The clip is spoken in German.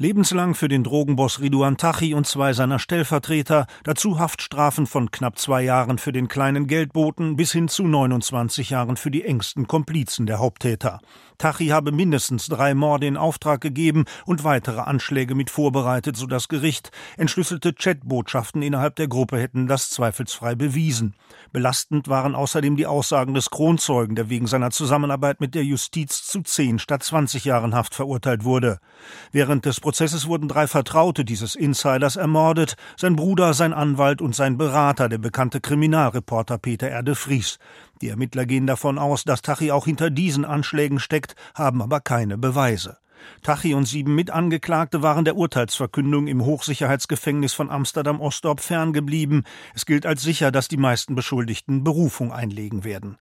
Lebenslang für den Drogenboss Riduan Tachi und zwei seiner Stellvertreter, dazu Haftstrafen von knapp zwei Jahren für den kleinen Geldboten bis hin zu 29 Jahren für die engsten Komplizen der Haupttäter. Tachi habe mindestens drei Morde in Auftrag gegeben und weitere Anschläge mit vorbereitet, so das Gericht. Entschlüsselte Chatbotschaften innerhalb der Gruppe hätten das zweifelsfrei bewiesen. Belastend waren außerdem die Aussagen des Kronzeugen, der wegen seiner Zusammenarbeit mit der Justiz zu zehn statt 20 Jahren Haft verurteilt wurde. Während des Prozesses wurden drei Vertraute dieses Insiders ermordet, sein Bruder, sein Anwalt und sein Berater, der bekannte Kriminalreporter Peter Erde Vries. Die Ermittler gehen davon aus, dass Tachi auch hinter diesen Anschlägen steckt, haben aber keine Beweise. Tachi und sieben Mitangeklagte waren der Urteilsverkündung im Hochsicherheitsgefängnis von Amsterdam-Osdorp ferngeblieben. Es gilt als sicher, dass die meisten Beschuldigten Berufung einlegen werden.